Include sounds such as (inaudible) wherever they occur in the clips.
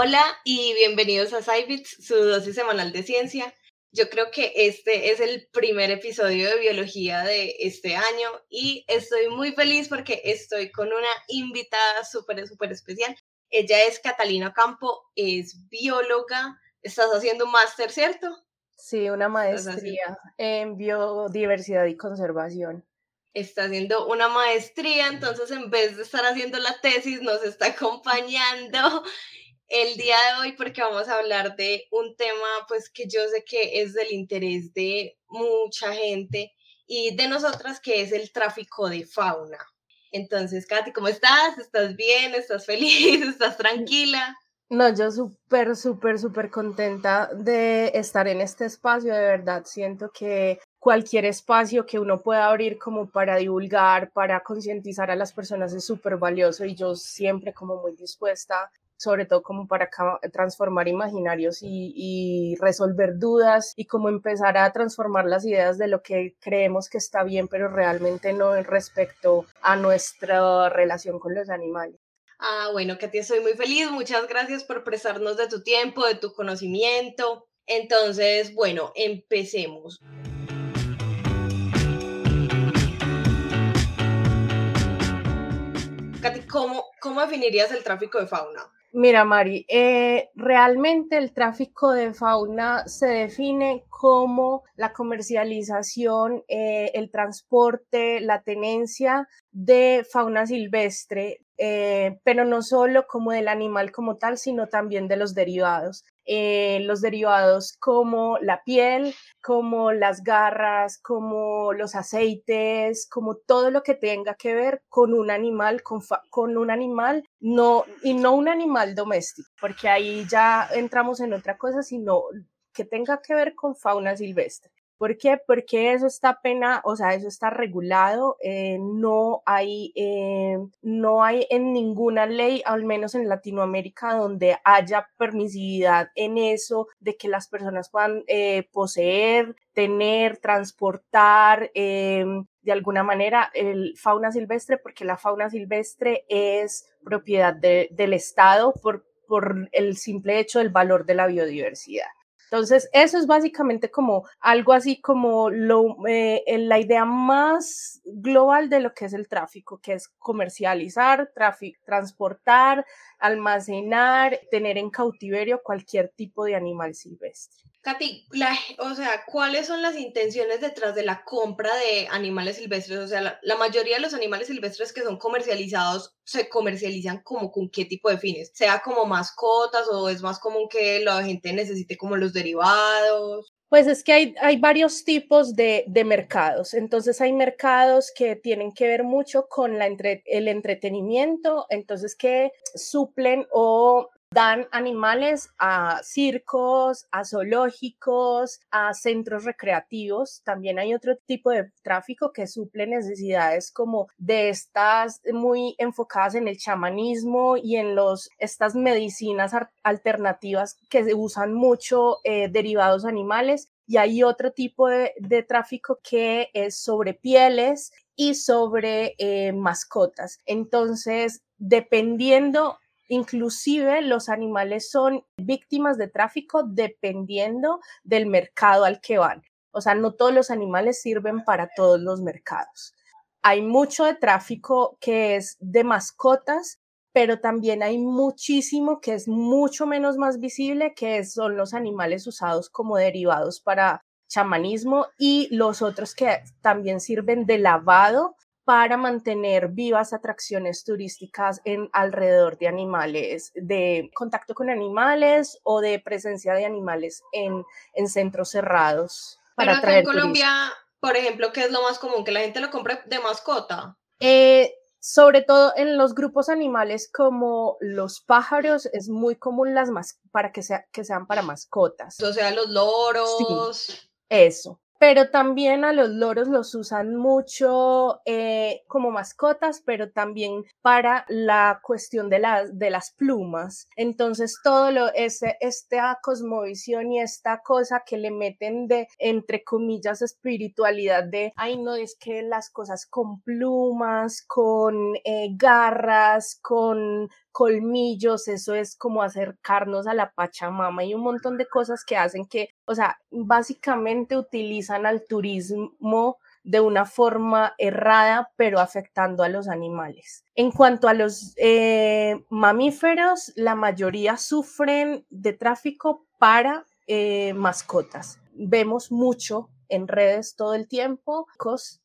Hola y bienvenidos a Cybits, su dosis semanal de ciencia. Yo creo que este es el primer episodio de biología de este año y estoy muy feliz porque estoy con una invitada súper, súper especial. Ella es Catalina Campo, es bióloga. Estás haciendo un máster, ¿cierto? Sí, una maestría en biodiversidad y conservación. Está haciendo una maestría, entonces en vez de estar haciendo la tesis, nos está (laughs) acompañando el día de hoy porque vamos a hablar de un tema pues que yo sé que es del interés de mucha gente y de nosotras que es el tráfico de fauna. Entonces, Katy, ¿cómo estás? ¿Estás bien? ¿Estás feliz? (laughs) ¿Estás tranquila? No, yo súper, súper, súper contenta de estar en este espacio, de verdad. Siento que cualquier espacio que uno pueda abrir como para divulgar, para concientizar a las personas es súper valioso y yo siempre como muy dispuesta sobre todo como para transformar imaginarios y, resolver dudas y como empezar a transformar las ideas de lo que creemos que está bien, pero realmente no respecto a nuestra relación con los animales. Ah, bueno, Katia, estoy muy feliz. Muchas gracias por prestarnos de tu tiempo, de tu conocimiento. Entonces, bueno, empecemos. Katy, ¿cómo, ¿cómo definirías el tráfico de fauna? Mira, Mari, eh, realmente el tráfico de fauna se define como la comercialización, eh, el transporte, la tenencia de fauna silvestre, eh, pero no solo como del animal como tal, sino también de los derivados. Eh, los derivados como la piel, como las garras, como los aceites, como todo lo que tenga que ver con un animal, con, con un animal, no, y no un animal doméstico, porque ahí ya entramos en otra cosa, sino que tenga que ver con fauna silvestre. ¿Por qué? Porque eso está pena, o sea, eso está regulado, eh, no hay, eh, no hay en ninguna ley, al menos en Latinoamérica, donde haya permisividad en eso de que las personas puedan eh, poseer, tener, transportar, de alguna manera, el fauna silvestre, porque la fauna silvestre es propiedad del Estado por, por el simple hecho del valor de la biodiversidad. Entonces, eso es básicamente como algo así como lo, eh, la idea más global de lo que es el tráfico, que es comercializar, transportar, almacenar, tener en cautiverio cualquier tipo de animal silvestre. Katy, o sea, ¿cuáles son las intenciones detrás de la compra de animales silvestres? O sea, la, la, mayoría de los animales silvestres que son comercializados se comercializan como con qué tipo de fines, sea como mascotas o es más común que la gente necesite como los derivados. Pues es que hay, hay varios tipos de, de, mercados. Entonces hay mercados que tienen que ver mucho con la entre, el entretenimiento, entonces que suplen o dan animales a circos, a zoológicos, a centros recreativos. También hay otro tipo de tráfico que suple necesidades como de estas muy enfocadas en el chamanismo y en los, estas medicinas alternativas que se usan mucho eh, derivados animales. Y hay otro tipo de, tráfico que es sobre pieles y sobre eh, mascotas. Entonces, dependiendo Inclusive los animales son víctimas de tráfico dependiendo del mercado al que van. O sea, no todos los animales sirven para todos los mercados. Hay mucho de tráfico que es de mascotas, pero también hay muchísimo que es mucho menos más visible, que son los animales usados como derivados para chamanismo y los otros que también sirven de lavado para mantener vivas atracciones turísticas en alrededor de animales, de contacto con animales o de presencia de animales en, en centros cerrados. Para Pero acá en Colombia, por ejemplo, ¿qué es lo más común? Que la gente lo compre de mascota. Eh, sobre todo en los grupos animales como los pájaros, es muy común las para que, sea, que sean para mascotas. O sea, los loros. eso pero también a los loros los usan mucho eh, como mascotas, pero también para la cuestión de, de las plumas. Entonces, todo lo, ese, esta cosmovisión y esta cosa que le meten de, entre comillas, espiritualidad de, ay, no, es que las cosas con plumas, con eh, garras, con colmillos, eso es como acercarnos a la Pachamama y un montón de cosas que hacen que, o sea, básicamente utilizan al turismo de una forma errada, pero afectando a los animales. En cuanto a los eh, mamíferos, la mayoría sufren de tráfico para eh, mascotas. Vemos mucho en redes todo el tiempo,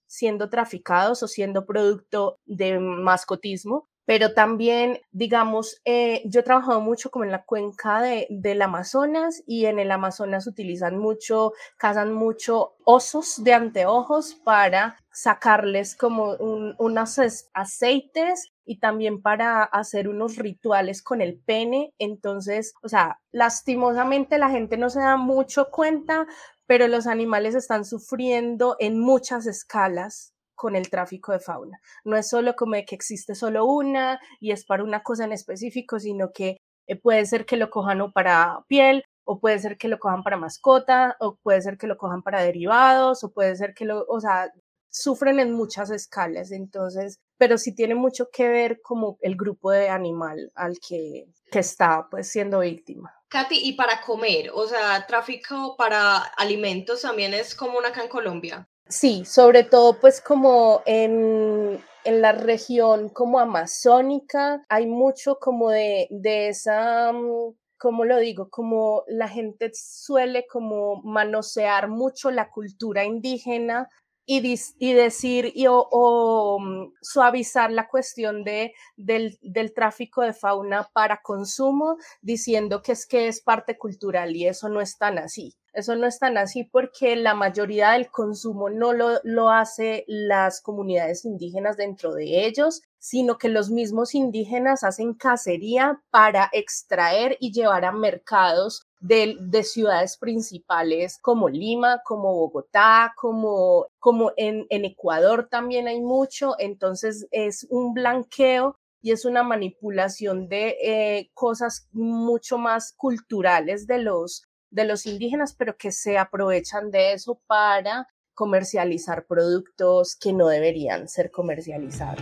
siendo traficados o siendo producto de mascotismo pero también, digamos, eh, yo he trabajado mucho como en la cuenca de, del Amazonas y en el Amazonas utilizan mucho, cazan mucho osos de anteojos para sacarles como unos aceites y también para hacer unos rituales con el pene. Entonces, o sea, lastimosamente la gente no se da mucho cuenta, pero los animales están sufriendo en muchas escalas con el tráfico de fauna. No es solo como de que existe solo una y es para una cosa en específico, sino que eh, puede ser que lo cojan para piel, o puede ser que lo cojan para mascota, o puede ser que lo cojan para derivados, o puede ser que lo, o sea, sufren en muchas escalas, entonces, pero sí tiene mucho que ver como el grupo de animal al que, que está pues siendo víctima. Katy, y para comer, o sea, tráfico para alimentos también es común acá en Colombia. Sí, sobre todo pues como en, en la región como amazónica hay mucho como de, de esa, mm, ¿cómo lo digo? Como la gente suele como manosear mucho la cultura indígena y, y decir y, o, mm, suavizar la cuestión de, del, del, tráfico de fauna para consumo diciendo que es que es parte cultural y eso no es tan así. Eso no es tan así porque la mayoría del consumo no lo, lo hace las comunidades indígenas dentro de ellos, sino que los mismos indígenas hacen cacería para extraer y llevar a mercados de, de, ciudades principales como Lima, como Bogotá, como, como en, en Ecuador también hay mucho, entonces es un blanqueo y es una manipulación de eh, cosas mucho más culturales de los, de los indígenas, pero que se aprovechan de eso para comercializar productos que no deberían ser comercializados.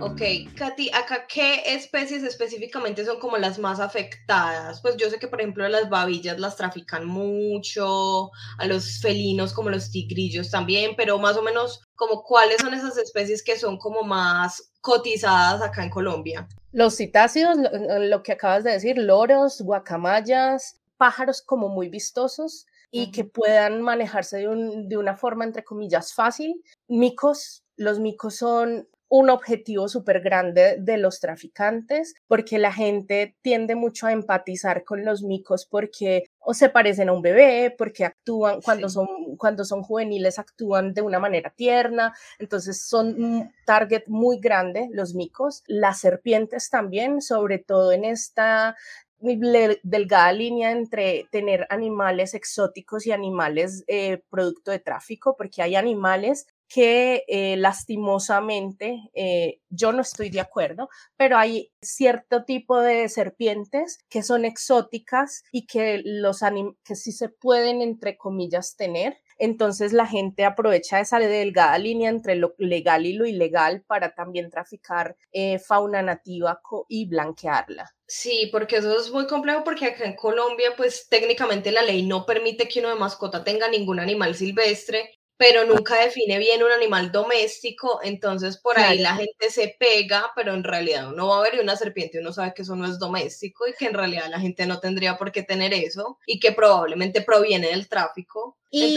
Ok, Katy, acá qué especies específicamente son como las más afectadas? Pues yo sé que, por ejemplo, las babillas las trafican mucho, a los felinos como los tigrillos también, pero más o menos como cuáles son esas especies que son como más cotizadas acá en Colombia. Los citácidos, lo, que acabas de decir, loros, guacamayas, pájaros como muy vistosos y que puedan manejarse de, de una forma, entre comillas, fácil. Micos, los micos son un objetivo súper grande de los traficantes, porque la gente tiende mucho a empatizar con los micos porque o se parecen a un bebé, porque actúan cuando son cuando son juveniles actúan de una manera tierna, entonces son un target muy grande los micos, las serpientes también, sobre todo en esta delgada línea entre tener animales exóticos y animales eh, producto de tráfico, porque hay animales que eh, lastimosamente eh, yo no estoy de acuerdo, pero hay cierto tipo de serpientes que son exóticas y que los que sí se pueden entre comillas tener. Entonces la gente aprovecha esa delgada línea entre lo legal y lo ilegal para también traficar eh, fauna nativa y blanquearla. Sí, porque eso es muy complejo porque acá en Colombia pues técnicamente la ley no permite que uno de mascota tenga ningún animal silvestre pero nunca define bien un animal doméstico, entonces por ahí la gente se pega, pero en realidad uno va a ver una serpiente, uno sabe que eso no es doméstico y que en realidad la gente no tendría por qué tener eso y que probablemente proviene del tráfico. Y,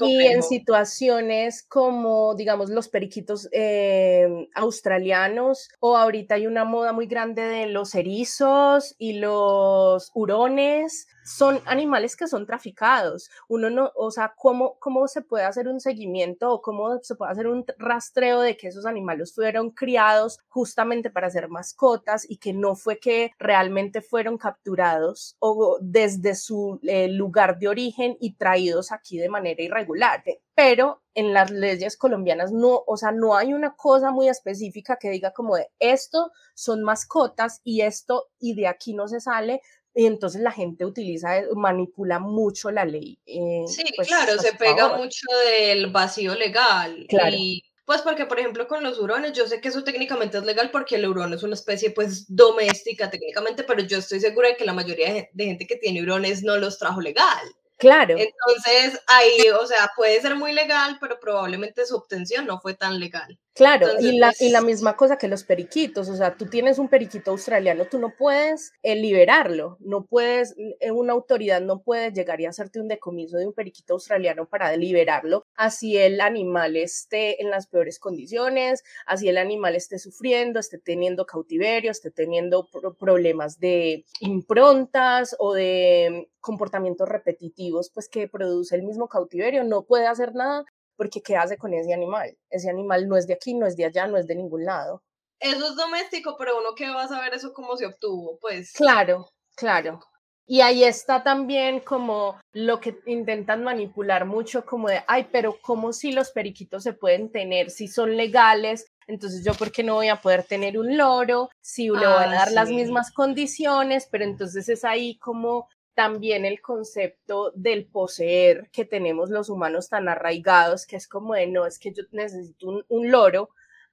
en situaciones como, digamos, los periquitos eh, australianos, o ahorita hay una moda muy grande de los erizos y los hurones, son animales que son traficados. Uno no, o sea, ¿cómo, cómo se puede hacer un seguimiento o cómo se puede hacer un rastreo de que esos animales fueron criados justamente para ser mascotas y que no fue que realmente fueron capturados o desde su eh, lugar de origen y traídos aquí de manera irregular, pero en las leyes colombianas no, o sea, no hay una cosa muy específica que diga como de esto son mascotas y esto y de aquí no se sale, y entonces la gente utiliza, eh, manipula mucho la ley. Eh, sí, pues, claro, se pega mucho del vacío legal. Y Pues porque, por ejemplo, con los hurones, yo sé que eso técnicamente es legal porque el hurón es una especie, pues, doméstica técnicamente, pero yo estoy segura de que la mayoría de gente que tiene hurones no los trajo legal. Claro. Entonces, ahí, o sea, puede ser muy legal, pero probablemente su obtención no fue tan legal. Claro, y, la, y la pues misma cosa que los periquitos, o sea, tú tienes un periquito australiano, tú no puedes eh, liberarlo, no puedes, eh, una autoridad no puede llegar y hacerte un decomiso de un periquito australiano para liberarlo, así el animal esté en las peores condiciones, así el animal esté sufriendo, esté teniendo cautiverio, esté teniendo problemas de improntas o de comportamientos repetitivos, pues que produce el mismo cautiverio, no puede hacer nada porque ¿qué hace con ese animal? Ese animal no es de aquí, no es de allá, no es de ningún lado. Eso es doméstico, pero uno que va a saber eso cómo se obtuvo, pues. Claro, claro. Y ahí está también como lo que intentan manipular mucho, como de, ay, pero ¿cómo si los periquitos se pueden tener, si son legales? Entonces yo, ¿por qué no voy a poder tener un loro? Si le van a ah, dar las mismas condiciones, pero entonces es ahí como también el concepto del poseer que tenemos los humanos tan arraigados, que es como de no, es que yo necesito un, loro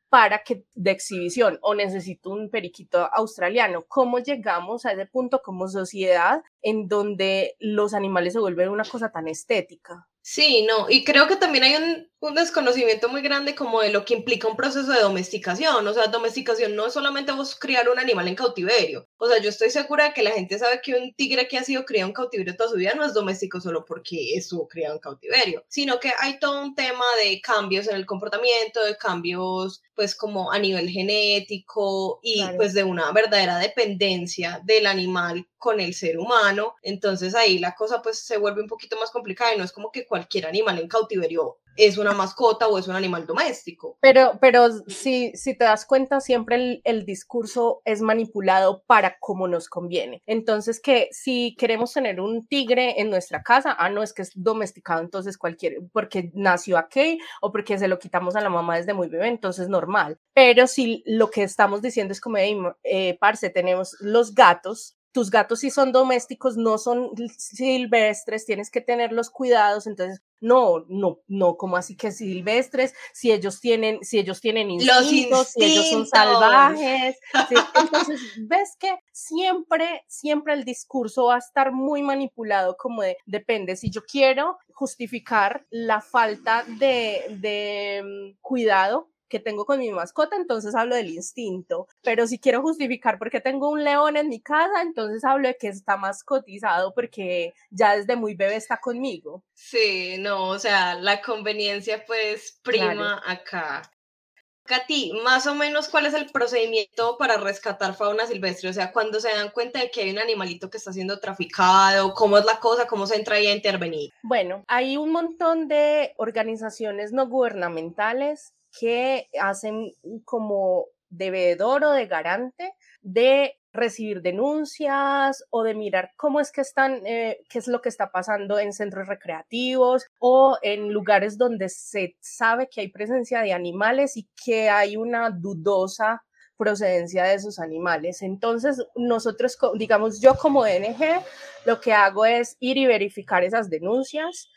para que de exhibición o necesito un periquito australiano. ¿Cómo llegamos a ese punto como sociedad en donde los animales se vuelven una cosa tan estética? Sí, no, y creo que también hay un, un, desconocimiento muy grande como de lo que implica un proceso de domesticación. O sea, domesticación no es solamente vos criar un animal en cautiverio. O sea, yo estoy segura de que la gente sabe que un tigre que ha sido criado en cautiverio toda su vida no es doméstico solo porque estuvo criado en cautiverio, sino que hay todo un tema de cambios en el comportamiento, de cambios pues como a nivel genético y pues de una verdadera dependencia del animal con el ser humano. Entonces ahí la cosa pues se vuelve un poquito más complicada y no es como que cualquier animal en cautiverio es una mascota o es un animal doméstico. Pero, pero si, si te das cuenta, siempre el, el, discurso es manipulado para como nos conviene. Entonces, que si queremos tener un tigre en nuestra casa, ah, no, es que es domesticado, entonces cualquier, porque nació aquí o porque se lo quitamos a la mamá desde muy bebé, entonces normal. Pero si lo que estamos diciendo es como, eh, parce, tenemos los gatos, tus gatos si son domésticos, no son silvestres, tienes que tener los cuidados, entonces no, no, no, como así que silvestres, si ellos tienen, si ellos tienen instintos, si ellos son salvajes, (laughs) entonces ves que siempre, siempre el discurso va a estar muy manipulado como de, depende, si yo quiero justificar la falta de, de mm, cuidado que tengo con mi mascota, entonces hablo del instinto. Pero si quiero justificar por qué tengo un león en mi casa, entonces hablo de que está mascotizado porque ya desde muy bebé está conmigo. Sí, no, o sea, la conveniencia pues prima acá. Katy, más o menos cuál es el procedimiento para rescatar fauna silvestre, o sea, cuando se dan cuenta de que hay un animalito que está siendo traficado, cómo es la cosa, cómo se entra ahí a intervenir. Bueno, hay un montón de organizaciones no gubernamentales que hacen como de veedor o de garante de recibir denuncias o de mirar cómo es que están, eh, qué es lo que está pasando en centros recreativos o en lugares donde se sabe que hay presencia de animales y que hay una dudosa procedencia de esos animales. Entonces, nosotros, digamos, yo como DNG, lo que hago es ir y verificar esas denuncias,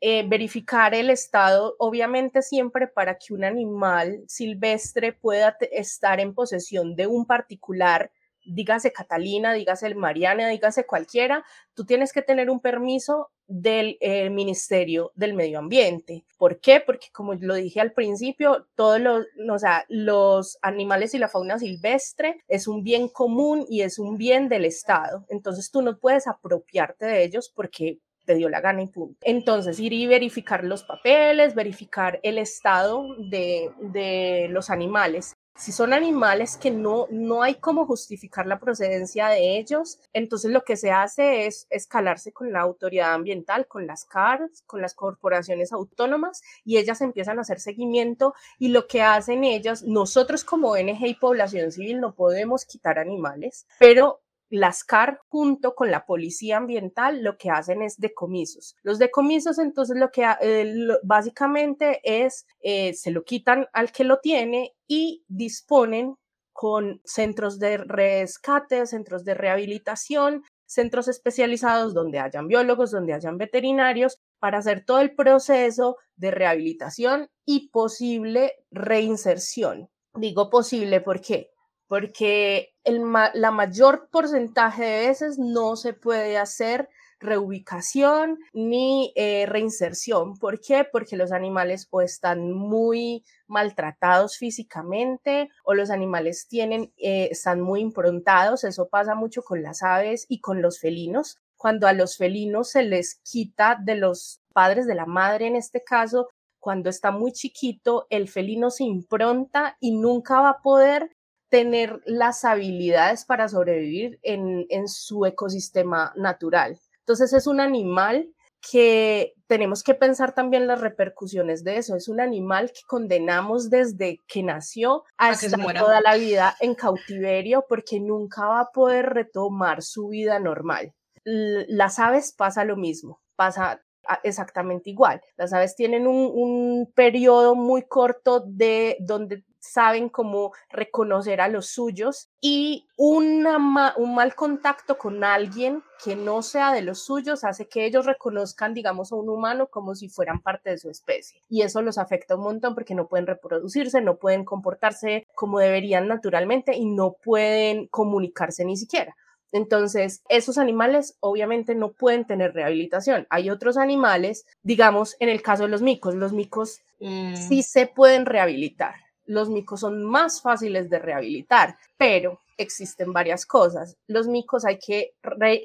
eh, verificar el estado, obviamente siempre para que un animal silvestre pueda estar en posesión de un particular, dígase Catalina, dígase Mariana, dígase cualquiera, tú tienes que tener un permiso del eh, Ministerio del Medio Ambiente. ¿Por qué? Porque como lo dije al principio, todos los, o sea, los animales y la fauna silvestre es un bien común y es un bien del Estado. Entonces tú no puedes apropiarte de ellos porque te dio la gana y punto. Entonces, ir y verificar los papeles, verificar el estado de, de los animales. Si son animales que no, no hay cómo justificar la procedencia de ellos, entonces lo que se hace es escalarse con la autoridad ambiental, con las CARS, con las corporaciones autónomas, y ellas empiezan a hacer seguimiento y lo que hacen ellas, nosotros como ONG y población civil no podemos quitar animales, pero las CAR junto con la policía ambiental lo que hacen es decomisos. Los decomisos entonces lo que eh, básicamente es eh, se lo quitan al que lo tiene y disponen con centros de rescate, centros de rehabilitación, centros especializados donde hayan biólogos, donde hayan veterinarios, para hacer todo el proceso de rehabilitación y posible reinserción. Digo posible, ¿por qué? Porque el la mayor porcentaje de veces no se puede hacer reubicación ni eh, reinserción. ¿Por qué? Porque los animales o están muy maltratados físicamente o los animales tienen, eh, están muy improntados. Eso pasa mucho con las aves y con los felinos. Cuando a los felinos se les quita de los padres de la madre en este caso, cuando está muy chiquito, el felino se impronta y nunca va a poder tener las habilidades para sobrevivir en, en su ecosistema natural. Entonces es un animal que tenemos que pensar también las repercusiones de eso. Es un animal que condenamos desde que nació a, estar toda la vida en cautiverio porque nunca va a poder retomar su vida normal. Las aves pasa lo mismo, pasa exactamente igual. Las aves tienen un, un periodo muy corto de donde saben cómo reconocer a los suyos y una un mal contacto con alguien que no sea de los suyos hace que ellos reconozcan, digamos, a un humano como si fueran parte de su especie. Y eso los afecta un montón porque no pueden reproducirse, no pueden comportarse como deberían naturalmente y no pueden comunicarse ni siquiera. Entonces, esos animales obviamente no pueden tener rehabilitación. Hay otros animales, digamos, en el caso de los micos, los micos mm. sí se pueden rehabilitar los micos son más fáciles de rehabilitar, pero existen varias cosas. Los micos hay que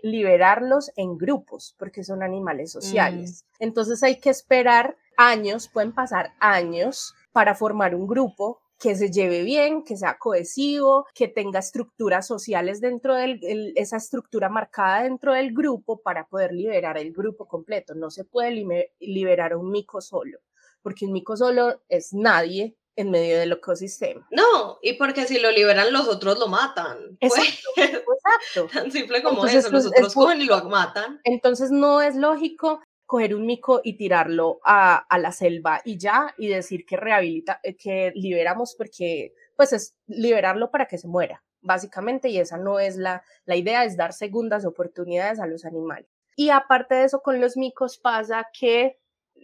liberarlos en grupos porque son animales sociales. Mm. Entonces hay que esperar años, pueden pasar años para formar un grupo que se lleve bien, que sea cohesivo, que tenga estructuras sociales dentro de esa estructura marcada dentro del grupo para poder liberar el grupo completo. No se puede liberar a un mico solo, porque un mico solo es nadie en medio del ecosistema. No, y porque si lo liberan los otros lo matan. Pues, exacto, (laughs) exacto. Tan simple como eso, los otros cogen y lo matan. Entonces no es lógico coger un mico y tirarlo a, a, la selva y ya, y decir que rehabilita, eh, que liberamos porque, pues es liberarlo para que se muera, básicamente, y esa no es la, la idea, es dar segundas oportunidades a los animales. Y aparte de eso, con los micos pasa que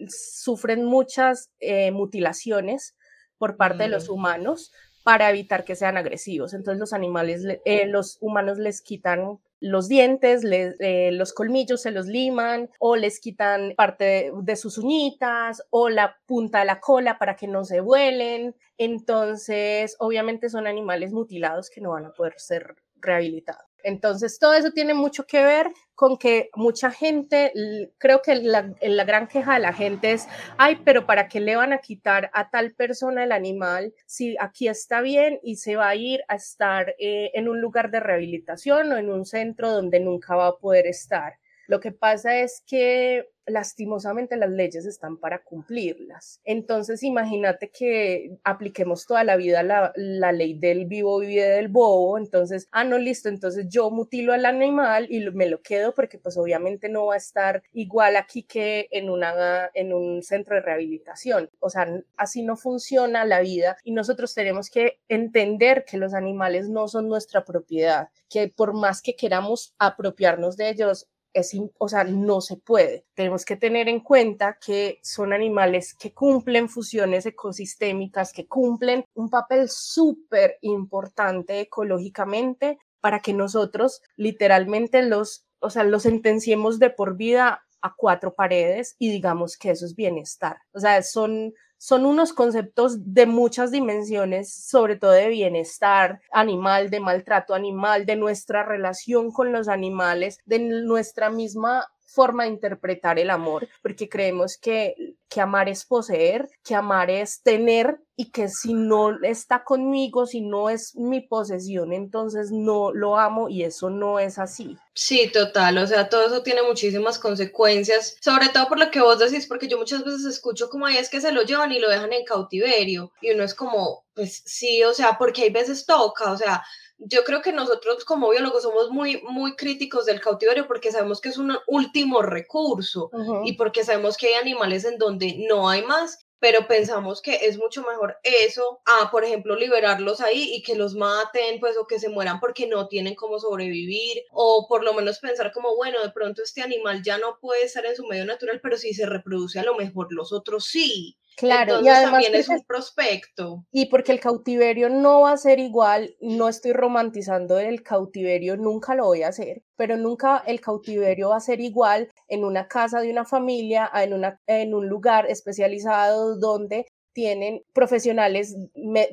sufren muchas eh, mutilaciones, por parte de los humanos para evitar que sean agresivos. Entonces los animales, eh, los humanos les quitan los dientes, eh, los colmillos se los liman o les quitan parte de, sus uñitas o la punta de la cola para que no se vuelen. Entonces, obviamente son animales mutilados que no van a poder ser rehabilitados. Entonces, todo eso tiene mucho que ver con que mucha gente, creo que la, gran queja de la gente es, ay, pero ¿para qué le van a quitar a tal persona el animal si aquí está bien y se va a ir a estar eh, en un lugar de rehabilitación o en un centro donde nunca va a poder estar? Lo que pasa es que lastimosamente las leyes están para cumplirlas. Entonces, imagínate que apliquemos toda la vida la, ley del vivo vive del bobo. Entonces, ah, no, listo. Entonces yo mutilo al animal y me lo quedo porque pues obviamente no va a estar igual aquí que en, una, en un centro de rehabilitación. O sea, así no funciona la vida y nosotros tenemos que entender que los animales no son nuestra propiedad, que por más que queramos apropiarnos de ellos, es, o sea, no se puede. Tenemos que tener en cuenta que son animales que cumplen funciones ecosistémicas, que cumplen un papel súper importante ecológicamente para que nosotros literalmente los, o sea, los sentenciemos de por vida a cuatro paredes y digamos que eso es bienestar. O sea, son son unos conceptos de muchas dimensiones, sobre todo de bienestar animal, de maltrato animal, de nuestra relación con los animales, de nuestra misma forma de interpretar el amor, porque creemos que, que amar es poseer, que amar es tener y que si no está conmigo, si no es mi posesión, entonces no lo amo y eso no es así. Sí, total, o sea, todo eso tiene muchísimas consecuencias, sobre todo por lo que vos decís, porque yo muchas veces escucho como ahí es que se lo llevan y lo dejan en cautiverio y uno es como, pues sí, o sea, porque hay veces toca, o sea, yo creo que nosotros como biólogos somos muy, muy críticos del cautiverio porque sabemos que es un último recurso y porque sabemos que hay animales en donde no hay más pero pensamos que es mucho mejor eso a, por ejemplo, liberarlos ahí y que los maten, pues, o que se mueran porque no tienen cómo sobrevivir, o por lo menos pensar como, bueno, de pronto este animal ya no puede estar en su medio natural, pero si se reproduce a lo mejor los otros sí. Claro, y además también es un prospecto. Y porque el cautiverio no va a ser igual, no estoy romantizando el cautiverio, nunca lo voy a hacer, pero nunca el cautiverio va a ser igual en una casa de una familia, en, una, en un lugar especializado donde tienen profesionales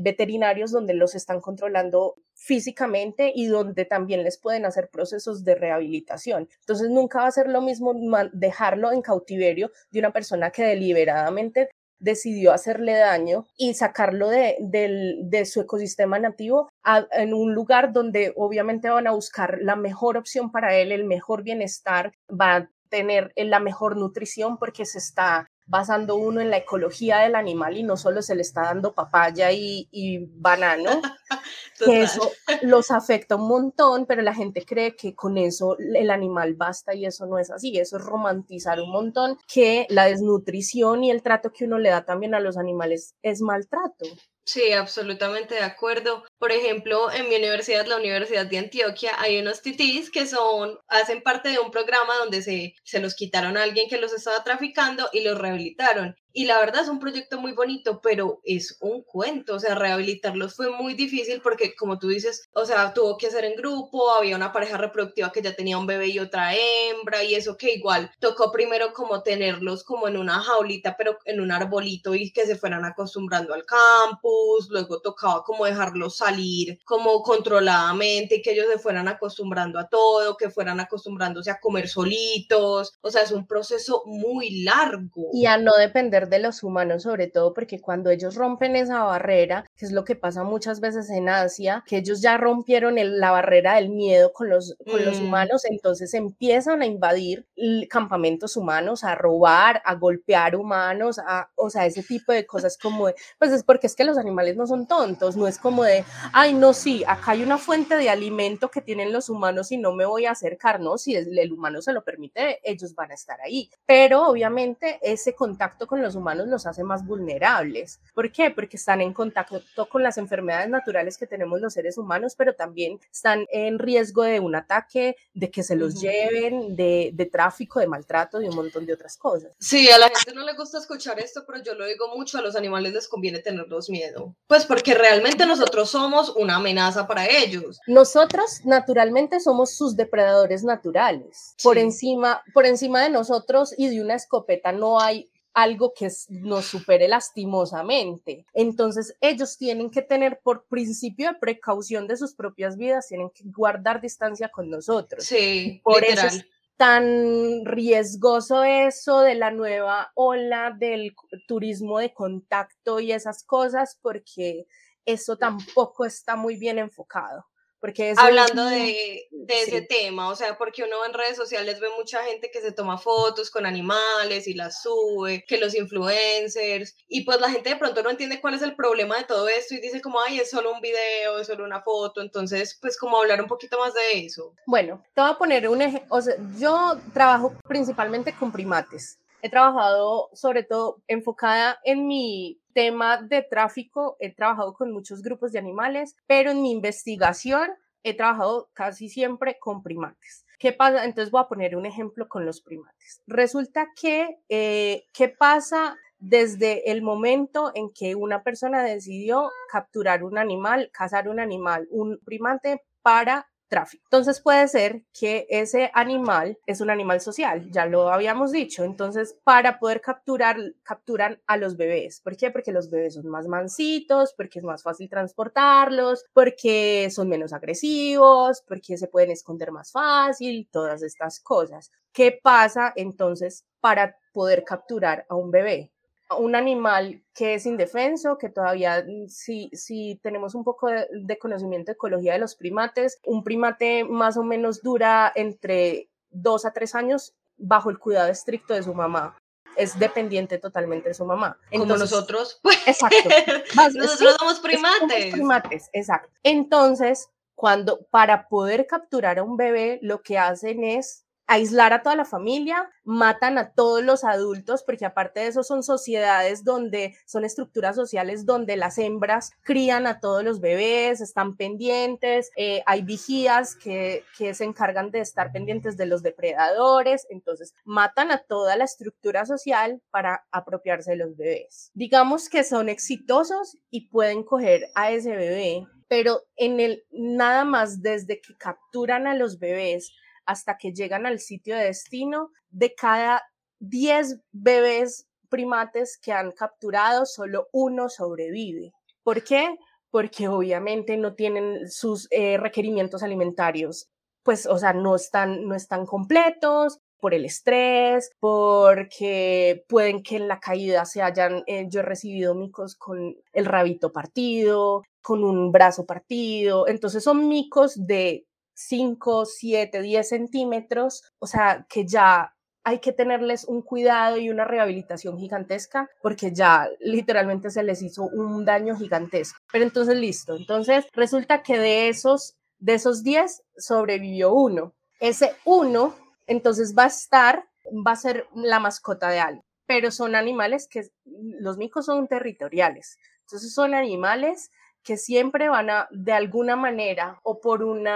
veterinarios donde los están controlando físicamente y donde también les pueden hacer procesos de rehabilitación. Entonces nunca va a ser lo mismo dejarlo en cautiverio de una persona que deliberadamente decidió hacerle daño y sacarlo de, de su ecosistema nativo en un lugar donde obviamente van a buscar la mejor opción para él, el mejor bienestar, va a tener la mejor nutrición porque se está basando uno en la ecología del animal y no solo se le está dando papaya y, y banano, (laughs) que eso los afecta un montón, pero la gente cree que con eso el animal basta y eso no es así, eso es romantizar un montón que la desnutrición y el trato que uno le da también a los animales es maltrato. Sí, absolutamente de acuerdo. Por ejemplo, en mi universidad, la Universidad de Antioquia, hay unos titís que son, hacen parte de un programa donde se, se los quitaron a alguien que los estaba traficando y los rehabilitaron. Y la verdad es un proyecto muy bonito, pero es un cuento, o sea, rehabilitarlos fue muy difícil porque como tú dices, o sea, tuvo que ser en grupo, había una pareja reproductiva que ya tenía un bebé y otra hembra y eso que igual tocó primero como tenerlos como en una jaulita, pero en un arbolito y que se fueran acostumbrando al campus, luego tocaba como dejarlos salir como controladamente y que ellos se fueran acostumbrando a todo, que fueran acostumbrándose a comer solitos, o sea, es un proceso muy largo. Y a no depender de los humanos, sobre todo porque cuando ellos rompen esa barrera, que es lo que pasa muchas veces en Asia, que ellos ya rompieron la barrera del miedo con los, con los mm. humanos, entonces empiezan a invadir campamentos humanos, a robar, a golpear humanos, a, o sea, ese tipo de cosas como, pues es porque es que los animales no son tontos, no es como de, ay, no, sí, acá hay una fuente de alimento que tienen los humanos y no me voy a acercar, no, si el humano se lo permite, ellos van a estar ahí, pero obviamente ese contacto con los humanos los hace más vulnerables. ¿Por qué? Porque están en contacto con las enfermedades naturales que tenemos los seres humanos, pero también están en riesgo de un ataque, de que se los lleven, de, de tráfico, de maltrato, de un montón de otras cosas. Sí, a la gente no le gusta escuchar esto, pero yo lo digo mucho, a los animales les conviene tenerlos miedo. Pues porque realmente nosotros somos una amenaza para ellos. Nosotros naturalmente somos sus depredadores naturales. Por encima, por encima de nosotros y de una escopeta no hay algo que nos supere lastimosamente. Entonces, ellos tienen que tener por principio de precaución de sus propias vidas, tienen que guardar distancia con nosotros. Sí, por eso es tan riesgoso eso de la nueva ola del turismo de contacto y esas cosas, porque eso tampoco está muy bien enfocado. Porque Hablando de, ese tema, o sea, porque uno en redes sociales ve mucha gente que se toma fotos con animales y las sube, que los influencers, y pues la gente de pronto no entiende cuál es el problema de todo esto y dice como, ay, es solo un video, es solo una foto, entonces, pues como hablar un poquito más de eso. Bueno, te voy a poner un ejemplo, o sea, yo trabajo principalmente con primates. He trabajado sobre todo enfocada en mi tema de tráfico, he trabajado con muchos grupos de animales, pero en mi investigación he trabajado casi siempre con primates. ¿Qué pasa? Entonces voy a poner un ejemplo con los primates. Resulta que, eh, ¿qué pasa desde el momento en que una persona decidió capturar un animal, cazar un animal, un primate para tráfico. Entonces puede ser que ese animal es un animal social, ya lo habíamos dicho. Entonces, para poder capturar, capturan a los bebés. ¿Por qué? Porque los bebés son más mansitos, porque es más fácil transportarlos, porque son menos agresivos, porque se pueden esconder más fácil, todas estas cosas. ¿Qué pasa entonces para poder capturar a un bebé? Un animal que es indefenso, que todavía mm, si, si tenemos un poco de, conocimiento de ecología de los primates, un primate más o menos dura entre dos a tres años bajo el cuidado estricto de su mamá. Es dependiente totalmente de su mamá. Como nosotros. (laughs) Exacto. (laughs) nosotros somos primates. primates, exacto. Entonces, cuando para poder capturar a un bebé, lo que hacen es aislar a toda la familia, matan a todos los adultos, porque aparte de eso son sociedades donde son estructuras sociales donde las hembras crían a todos los bebés, están pendientes, eh, hay vigías que, que se encargan de estar pendientes de los depredadores, entonces matan a toda la estructura social para apropiarse de los bebés. Digamos que son exitosos y pueden coger a ese bebé pero en el nada más desde que capturan a los bebés hasta que llegan al sitio de destino, de cada 10 bebés primates que han capturado, solo uno sobrevive. ¿Por qué? Porque obviamente no tienen sus eh, requerimientos alimentarios, pues, o sea, no están, no están completos, por el estrés, porque pueden que en la caída se hayan, eh, yo he recibido micos con el rabito partido, con un brazo partido, entonces son micos de 5, 7, 10 centímetros, o sea, que ya hay que tenerles un cuidado y una rehabilitación gigantesca porque ya literalmente se les hizo un daño gigantesco. Pero entonces listo, entonces resulta que de esos de esos 10 sobrevivió uno. Ese uno entonces va a estar, va a ser la mascota de alguien, pero son animales que los micos son territoriales. Entonces son animales que siempre van a, de alguna manera o por un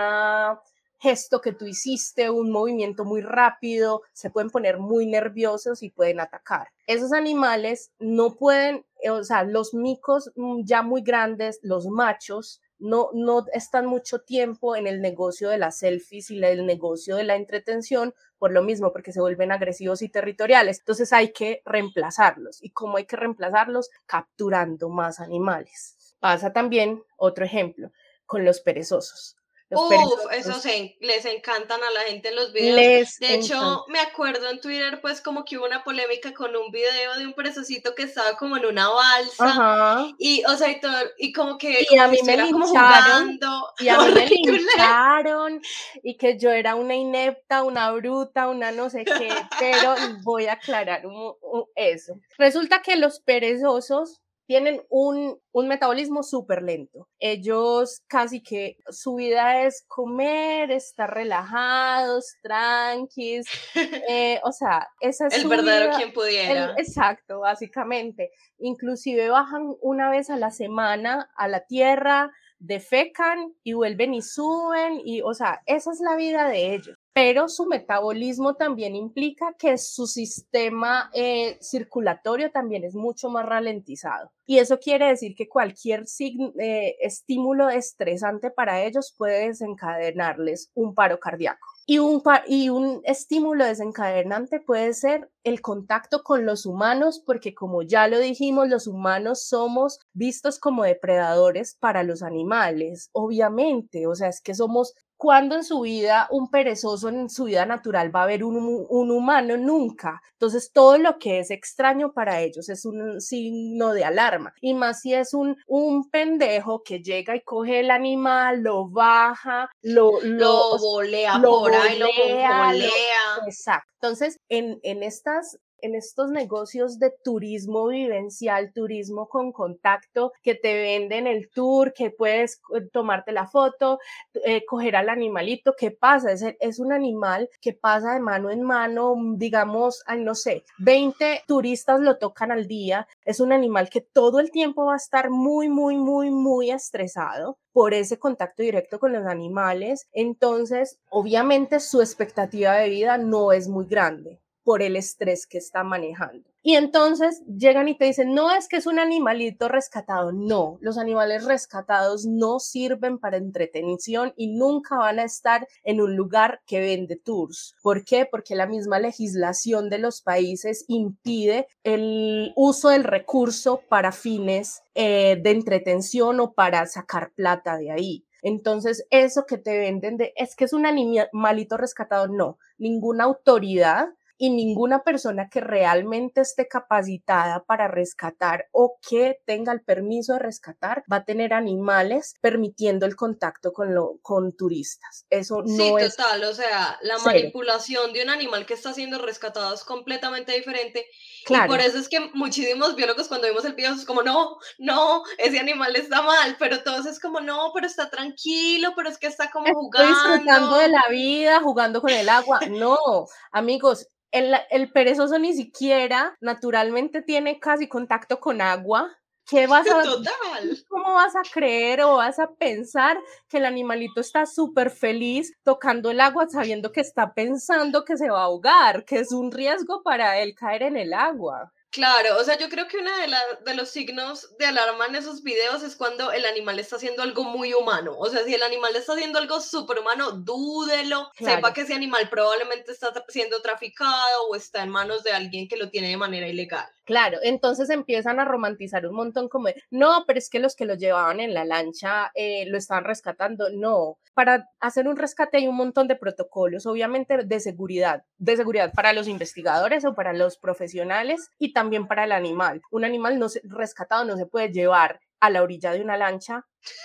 gesto que tú hiciste, un movimiento muy rápido, se pueden poner muy nerviosos y pueden atacar. Esos animales no pueden, o sea, los micos mm, ya muy grandes, los machos, no, no están mucho tiempo en el negocio de las selfies y el negocio de la entretención por lo mismo, porque se vuelven agresivos y territoriales. Entonces hay que reemplazarlos. ¿Y cómo hay que reemplazarlos? Capturando más animales. Pasa también otro ejemplo con los perezosos. Uf, esos les encantan a la gente los videos. de hecho, me acuerdo en Twitter, pues, como que hubo una polémica con un video de un perezocito que estaba como en una balsa. Y, o sea, y, todo, y como que. Y a mí me lincharon. Y a mí me (laughs) lincharon. Y que yo era una inepta, una bruta, una no sé qué. Pero (laughs) voy a aclarar eso. Resulta que los perezosos tienen un, un metabolismo súper lento. Ellos casi que su vida es comer, estar relajados, tranquilos, (laughs) eh, o sea, esa es El verdadero quien pudiera. exacto, básicamente. Inclusive bajan una vez a la semana a la tierra, defecan y vuelven y suben y, o sea, esa es la vida de ellos pero su metabolismo también implica que su sistema eh, circulatorio también es mucho más ralentizado. Y eso quiere decir que cualquier eh, estímulo estresante para ellos puede desencadenarles un paro cardíaco. Y un, y un estímulo desencadenante puede ser el contacto con los humanos, porque como ya lo dijimos, los humanos somos vistos como depredadores para los animales, obviamente, o sea, es que somos ¿Cuándo en su vida un perezoso en su vida natural va a ver un, un, humano? Nunca. Entonces todo lo que es extraño para ellos es un signo de alarma. Y más si es un, un pendejo que llega y coge el animal, lo baja, lo, lo, volea por ahí, lo volea. exacto. Entonces, en, en estas en estos negocios de turismo vivencial, turismo con contacto, que te venden el tour, que puedes eh, tomarte la foto, eh, coger al animalito, ¿qué pasa? Es, un animal que pasa de mano en mano, digamos, no sé, 20 turistas lo tocan al día, es un animal que todo el tiempo va a estar muy, muy, muy, muy estresado por ese contacto directo con los animales, entonces obviamente su expectativa de vida no es muy grande por el estrés que está manejando. Y entonces llegan y te dicen, no es que es un animalito rescatado. No, los animales rescatados no sirven para entretención y nunca van a estar en un lugar que vende tours. ¿Por qué? Porque la misma legislación de los países impide el uso del recurso para fines eh, de entretención o para sacar plata de ahí. Entonces, eso que te venden de es que es un animalito rescatado, no, ninguna autoridad y ninguna persona que realmente esté capacitada para rescatar o que tenga el permiso de rescatar va a tener animales permitiendo el contacto con, lo, con turistas. Eso no sí, es... total, o sea, la manipulación de un animal que está siendo rescatado es completamente diferente. Claro. Y por eso es que muchísimos biólogos cuando vimos el video es como, no, no, ese animal está mal, pero todos es como, no, pero está tranquilo, pero es que está como jugando. disfrutando de la vida, jugando con el agua. No, amigos, el, el, perezoso ni siquiera naturalmente tiene casi contacto con agua. ¿Qué (laughs) vas a Total. ¿Cómo vas a creer o vas a pensar que el animalito está súper feliz tocando el agua sabiendo que está pensando que se va a ahogar, que es un riesgo para él caer en el agua? Claro, o sea, yo creo que uno de, de los signos de alarma en esos videos es cuando el animal está haciendo algo muy humano. O sea, si el animal está haciendo algo súper humano, dúdelo, sepa que ese animal probablemente está siendo traficado o está en manos de alguien que lo tiene de manera ilegal. Claro, entonces empiezan a romantizar un montón como, no, pero es que los que lo llevaban en la lancha eh, lo estaban rescatando. No, para hacer un rescate hay un montón de protocolos, obviamente de seguridad, de seguridad para los investigadores o para los profesionales y también para el animal. Un animal no se, rescatado no se puede llevar a la orilla de una lancha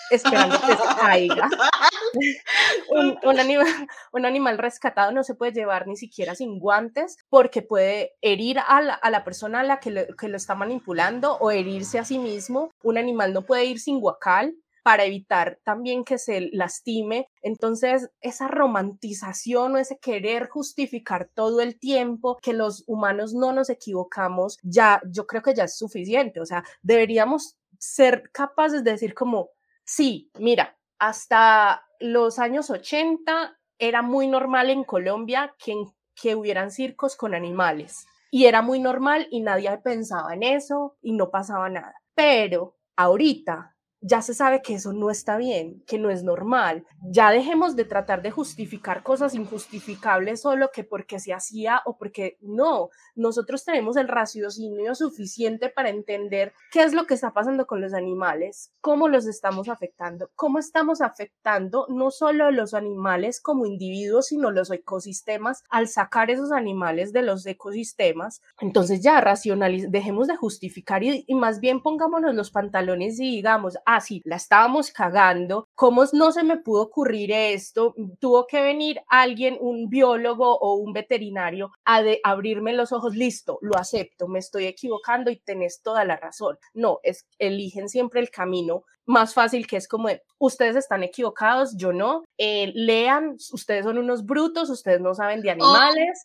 esperando que se caiga. (laughs) un, un, animal, un, animal, rescatado no se puede llevar ni siquiera sin guantes porque puede herir a la, a la persona a la que lo, que lo, está manipulando o herirse a sí mismo. Un animal no puede ir sin guacal para evitar también que se lastime. Entonces, esa romantización o ese querer justificar todo el tiempo que los humanos no nos equivocamos, ya yo creo que ya es suficiente. O sea, deberíamos ser capaces de decir como, sí, mira, hasta los años 80 era muy normal en Colombia que, hubieran circos con animales. Y era muy normal y nadie pensaba en eso y no pasaba nada. Pero ahorita ya se sabe que eso no está bien, que no es normal. Ya dejemos de tratar de justificar cosas injustificables solo que porque se hacía o porque no. Nosotros tenemos el raciocinio suficiente para entender qué es lo que está pasando con los animales, cómo los estamos afectando, cómo estamos afectando no solo los animales como individuos, sino los ecosistemas al sacar esos animales de los ecosistemas. Entonces ya racionaliz dejemos de justificar y, y más bien pongámonos los pantalones y digamos, así, la estábamos cagando, ¿cómo no se me pudo ocurrir esto? Tuvo que venir alguien, un biólogo o un veterinario, a de abrirme los ojos, listo, lo acepto, me estoy equivocando y tenés toda la razón. No, es, eligen siempre el camino más fácil que es como ustedes están equivocados, yo no, eh, lean, ustedes son unos brutos, ustedes no saben de animales.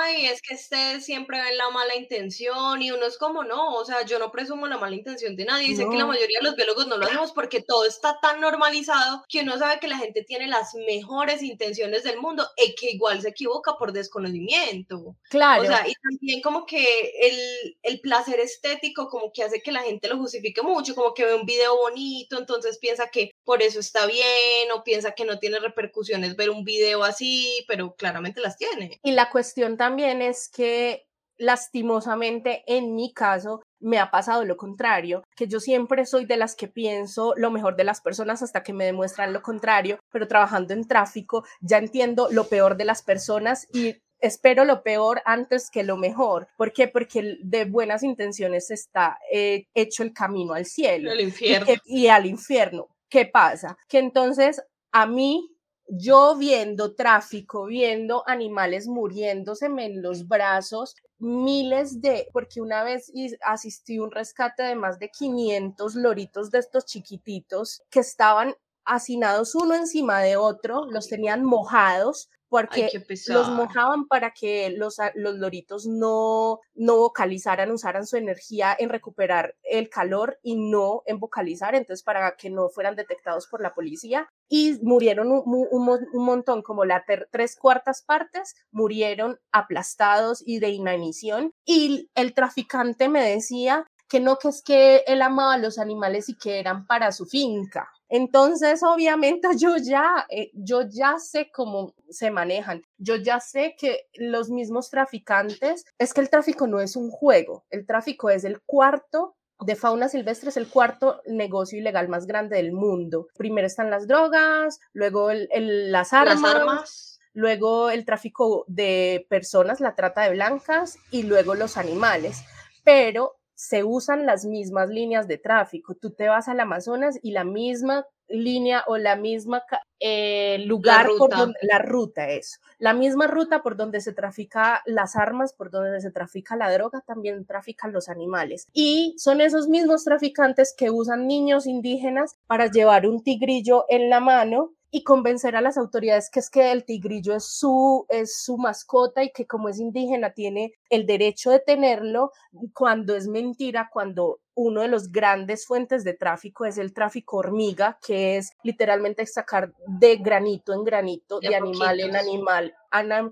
ay, es que ustedes siempre ven la mala intención y uno es como, no, o sea, yo no presumo la mala intención de nadie, dice que la mayoría de los biólogos no lo hacemos porque todo está tan normalizado que uno sabe que la gente tiene las mejores intenciones del mundo y que igual se equivoca por desconocimiento. Claro. O sea, y también como que el, el placer estético como que hace que la gente lo justifique mucho, como que ve un video bonito, entonces piensa que por eso está bien o piensa que no tiene repercusiones ver un video así, pero claramente las tiene. Y la cuestión también es que lastimosamente en mi caso me ha pasado lo contrario, que yo siempre soy de las que pienso lo mejor de las personas hasta que me demuestran lo contrario, pero trabajando en tráfico ya entiendo lo peor de las personas y espero lo peor antes que lo mejor. ¿Por qué? Porque de buenas intenciones está eh, hecho el camino al cielo. Al infierno. y al infierno. ¿Qué pasa? Que entonces a mí, yo viendo tráfico, viendo animales muriéndose en los brazos, miles de, porque una vez asistí a un rescate de más de 500 loritos de estos chiquititos que estaban hacinados uno encima de otro, los tenían mojados, porque los mojaban para que los, los loritos no, no vocalizaran, usaran su energía en recuperar el calor y no en vocalizar, entonces para que no fueran detectados por la policía. Y murieron un, un, un montón, como la tres cuartas partes, murieron aplastados y de inanición. Y el traficante me decía que no, que es que él amaba a los animales y que eran para su finca. Entonces, obviamente, (laughs) yo ya, eh, yo ya sé cómo se manejan. Yo ya sé que los mismos traficantes, es que el tráfico no es un juego, el tráfico es el cuarto de fauna silvestre es el cuarto negocio ilegal más grande del mundo. Primero están las drogas, luego el, las armas. Las armas luego el tráfico de personas, la trata de blancas y luego los animales. Pero se usan las mismas líneas de tráfico. Tú te vas al Amazonas y la misma línea o la misma eh, lugar por donde la ruta es la misma ruta por donde se trafica las armas, por donde se trafica la droga, también trafican los animales. Y son esos mismos traficantes que usan niños indígenas para llevar un tigrillo en la mano y convencer a las autoridades que es que el tigrillo es su, es su mascota y que como es indígena tiene el derecho de tenerlo, cuando es mentira, cuando uno de los grandes fuentes de tráfico es el tráfico hormiga, que es literalmente sacar de granito en granito, de, animal en animal,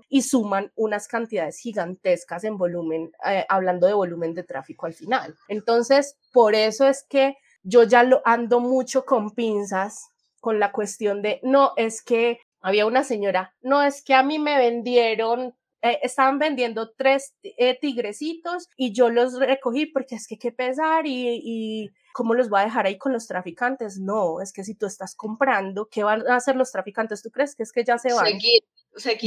y suman unas cantidades gigantescas en volumen, eh, hablando de volumen de tráfico al final. Entonces, por eso es que yo ya lo ando mucho con pinzas con la cuestión de, no, es que había una señora, no, es que a mí me vendieron eh, estaban vendiendo tres eh, tigrecitos y yo los recogí porque es que qué pesar y, y cómo los voy a dejar ahí con los traficantes. No, es que si tú estás comprando, ¿qué van a hacer los traficantes? ¿Tú crees que es que ya se van?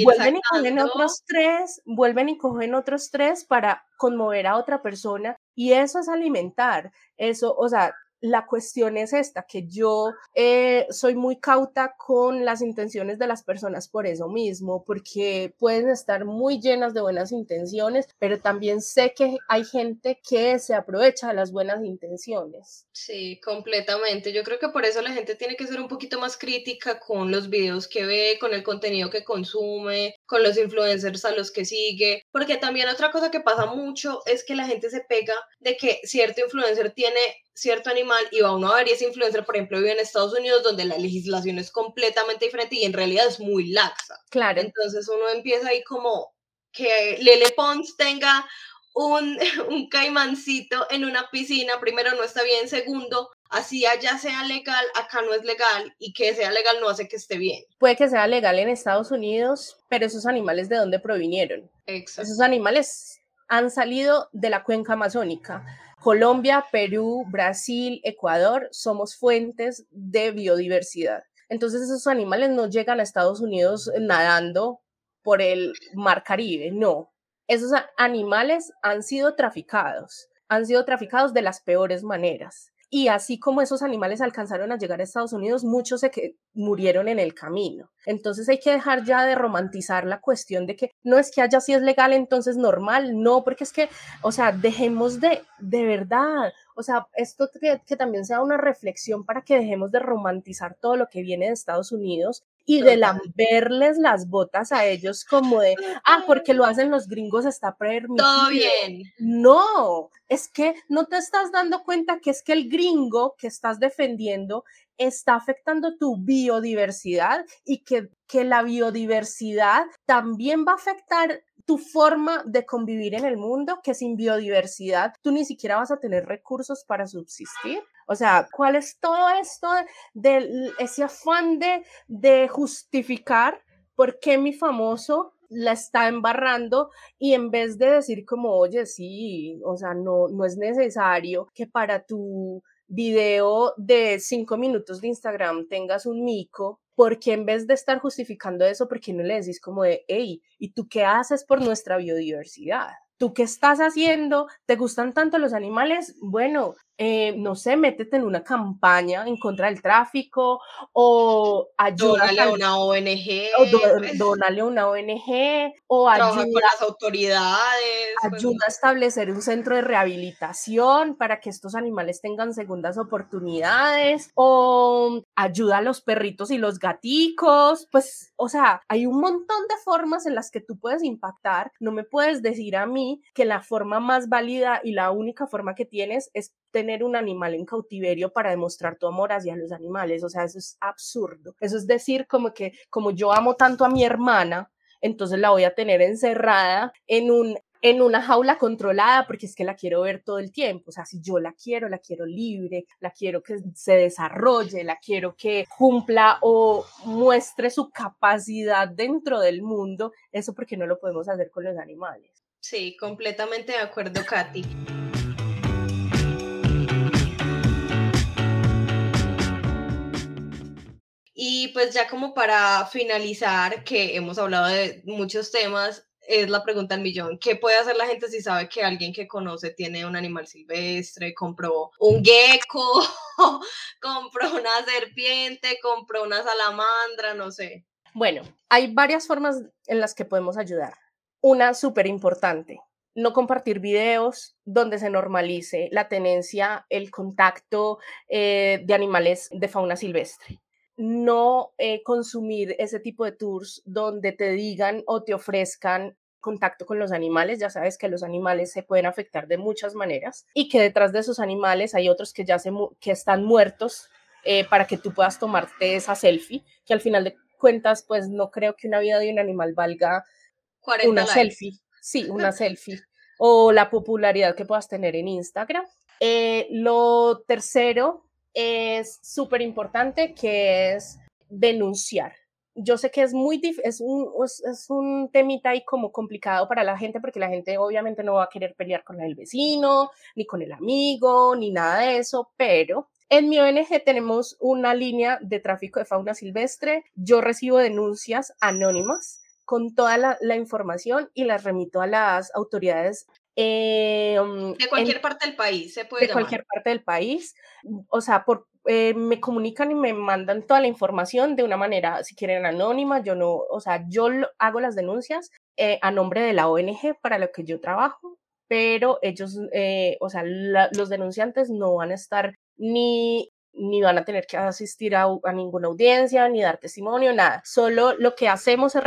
vuelven y cogen otros tres, vuelven y cogen otros tres para conmover a otra persona y eso es alimentar. Eso, o sea, la cuestión es esta, que yo eh, soy muy cauta con las intenciones de las personas por eso mismo, porque pueden estar muy llenas de buenas intenciones, pero también sé que hay gente que se aprovecha de las buenas intenciones. Sí, completamente. Yo creo que por eso la gente tiene que ser un poquito más crítica con los videos que ve, con el contenido que consume, con los influencers a los que sigue, porque también otra cosa que pasa mucho es que la gente se pega de que cierto influencer tiene cierto animal y va uno a ver y ese influencer, por ejemplo, vive en Estados Unidos donde la legislación es completamente diferente y en realidad es muy laxa. Claro. Entonces uno empieza ahí como que Lele Pons tenga un, (laughs) un caimancito en una piscina, primero no está bien, segundo, así allá sea legal, acá no es legal y que sea legal no hace que esté bien. Puede que sea legal en Estados Unidos, pero esos animales de dónde provinieron. Exacto. Esos animales han salido de la cuenca amazónica Colombia, Perú, Brasil, Ecuador somos fuentes de biodiversidad. Entonces esos animales no llegan a Estados Unidos nadando por el mar Caribe, no. Esos animales han sido traficados, han sido traficados de las peores maneras. Y así como esos animales alcanzaron a llegar a Estados Unidos, muchos se que murieron en el camino. Entonces hay que dejar ya de romantizar la cuestión de que no es que haya si es legal, entonces normal, no, porque es que, o sea, dejemos de, de verdad, o sea, esto que, también sea una reflexión para que dejemos de romantizar todo lo que viene de Estados Unidos y de verles las botas a ellos como de, ah, porque lo hacen los gringos está permitido. Todo bien. No, es que no te estás dando cuenta que es que el gringo que estás defendiendo está afectando tu biodiversidad y que, que la biodiversidad también va a afectar tu forma de convivir en el mundo, que sin biodiversidad tú ni siquiera vas a tener recursos para subsistir. O sea, ¿cuál es todo esto de, ese afán de, justificar por qué mi famoso la está embarrando y en vez de decir como, oye, sí, o sea, no, no es necesario que para tu video de cinco minutos de Instagram tengas un mico, porque en vez de estar justificando eso, ¿por qué no le decís como de, hey, ¿y tú qué haces por nuestra biodiversidad? ¿Tú qué estás haciendo? ¿Te gustan tanto los animales? Bueno, eh, no sé, métete en una campaña en contra del tráfico o ayuda a una ONG. O pues. donale a una ONG o ayuda con las autoridades. Pues. Ayuda a establecer un centro de rehabilitación para que estos animales tengan segundas oportunidades o ayuda a los perritos y los gaticos. Pues, o sea, hay un montón de formas en las que tú puedes impactar. No me puedes decir a mí que la forma más válida y la única forma que tienes es tener un animal en cautiverio para demostrar tu amor hacia los animales. O sea, eso es absurdo. Eso es decir, como que como yo amo tanto a mi hermana, entonces la voy a tener encerrada en un en una jaula controlada porque es que la quiero ver todo el tiempo. O sea, si yo la quiero, la quiero libre, la quiero que se desarrolle, la quiero que cumpla o muestre su capacidad dentro del mundo, eso porque no lo podemos hacer con los animales. Sí, completamente de acuerdo, Katy. Y pues ya como para finalizar, que hemos hablado de muchos temas, es la pregunta del millón. ¿Qué puede hacer la gente si sabe que alguien que conoce tiene un animal silvestre, compró un gecko, (laughs) compró una serpiente, compró una salamandra, no sé? Bueno, hay varias formas en las que podemos ayudar. Una súper importante, no compartir videos donde se normalice la tenencia, el contacto eh, de animales de fauna silvestre. No eh, consumir ese tipo de tours donde te digan o te ofrezcan contacto con los animales. Ya sabes que los animales se pueden afectar de muchas maneras y que detrás de esos animales hay otros que ya se que están muertos eh, para que tú puedas tomarte esa selfie, que al final de cuentas, pues no creo que una vida de un animal valga una selfie Sí, una (laughs) selfie. O la popularidad que puedas tener en Instagram. Eh, lo tercero es súper importante, que es denunciar. Yo sé que es muy es un, es un temita ahí como complicado para la gente porque la gente obviamente no va a querer pelear con el vecino, ni con el amigo, ni nada de eso, pero en mi ONG tenemos una línea de tráfico de fauna silvestre. Yo recibo denuncias anónimas con toda la, información y las remito a las autoridades. Eh, mm, de cualquier parte del país, se puede. De cualquier parte del país. O sea, por, eh, me comunican y me mandan toda la información de una manera, si quieren, anónima. Yo no, o sea, yo hago las denuncias eh, a nombre de la ONG para lo que yo trabajo, pero ellos, o sea, los denunciantes no van a estar ni ni van a tener que asistir a, ninguna audiencia, ni dar testimonio, nada. Solo lo que hacemos es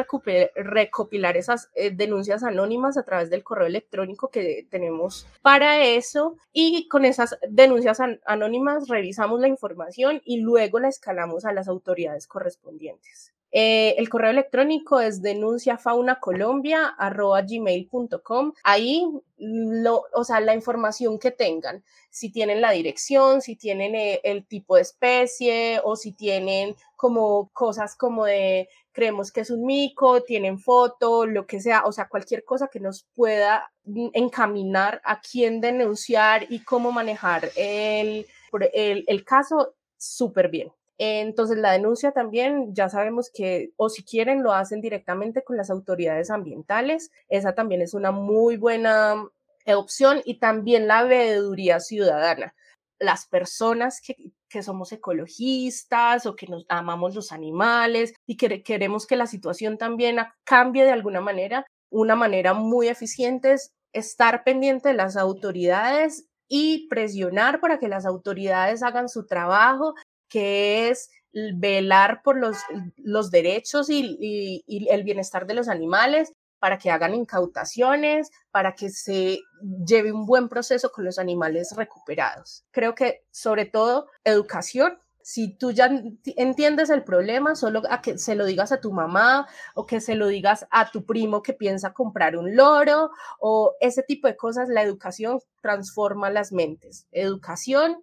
recopilar esas eh, denuncias anónimas a través del correo electrónico que tenemos para eso y con esas denuncias anónimas revisamos la información y luego la escalamos a las autoridades correspondientes. Eh, el correo electrónico es denunciafaunacolombia.gmail.com. Ahí, lo, o sea, la información que tengan, si tienen la dirección, si tienen eh, el tipo de especie o si tienen como cosas como de creemos que es un mico, tienen foto, lo que sea, o sea, cualquier cosa que nos pueda encaminar a quién denunciar y cómo manejar el, el, el caso, súper bien. Entonces, la denuncia también, ya sabemos que, o si quieren, lo hacen directamente con las autoridades ambientales. Esa también es una muy buena opción y también la veeduría ciudadana. Las personas que, que somos ecologistas o que nos amamos los animales y que queremos que la situación también cambie de alguna manera, una manera muy eficiente es estar pendiente de las autoridades y presionar para que las autoridades hagan su trabajo que es velar por los, los derechos y, el bienestar de los animales, para que hagan incautaciones, para que se lleve un buen proceso con los animales recuperados. Creo que sobre todo educación. Si tú ya entiendes el problema, solo a que se lo digas a tu mamá o que se lo digas a tu primo que piensa comprar un loro o ese tipo de cosas, la educación transforma las mentes. Educación,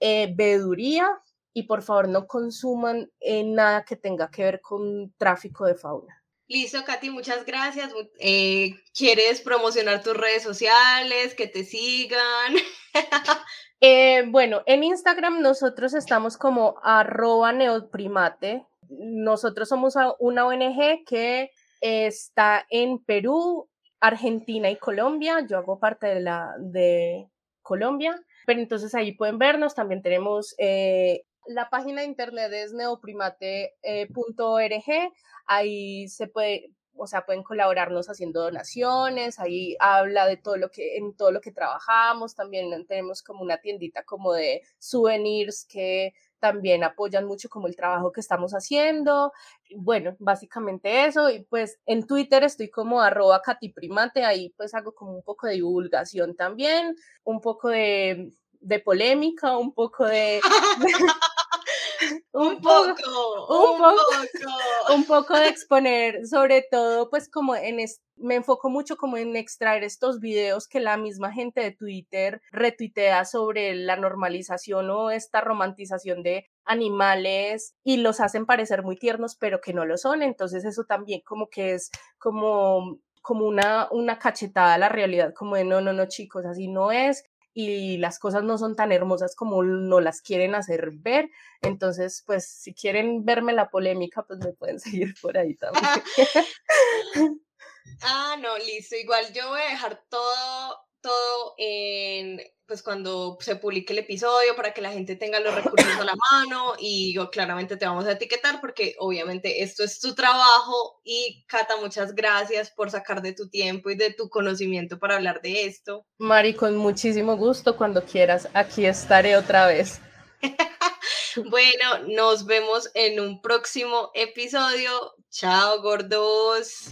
eh, veeduría y por favor no consuman en nada que tenga que ver con tráfico de fauna. Listo, Katy, muchas gracias. Eh, ¿Quieres promocionar tus redes sociales, que te sigan? (laughs) Eh, bueno, en Instagram nosotros estamos como arroba neoprimate. Nosotros somos una ONG que está en Perú, Argentina y Colombia. Yo hago parte de la de Colombia. Pero entonces ahí pueden vernos. También tenemos eh, la página de internet es neoprimate.org. Ahí se puede, o sea, pueden colaborarnos haciendo donaciones, ahí habla de todo lo que, en todo lo que trabajamos, también tenemos como una tiendita como de souvenirs que también apoyan mucho como el trabajo que estamos haciendo. Bueno, básicamente eso. Y pues en Twitter estoy como arroba catiprimate, ahí pues hago como un poco de divulgación también, un poco de, de polémica, un poco de (laughs) (laughs) un, poco, un, poco, (laughs) un poco de exponer, sobre todo, pues como en me enfoco mucho como en extraer estos videos que la misma gente de Twitter retuitea sobre la normalización o esta romantización de animales y los hacen parecer muy tiernos, pero que no lo son. Entonces eso también como que es como como una, una cachetada a la realidad, como de no, no, no, chicos, así no es y las cosas no son tan hermosas como no las quieren hacer ver. Entonces, pues si quieren verme la polémica, pues me pueden (laughs) seguir por ahí también. (laughs) ah, no, listo. Igual yo voy a dejar todo, todo en pues cuando se publique el episodio para que la gente tenga los recursos a la mano y yo claramente te vamos a etiquetar porque obviamente esto es tu trabajo y Cata, muchas gracias por sacar de tu tiempo y de tu conocimiento para hablar de esto. Mari, con muchísimo gusto, cuando quieras, aquí estaré otra vez. (laughs) bueno, nos vemos en un próximo episodio. Chao, gordos.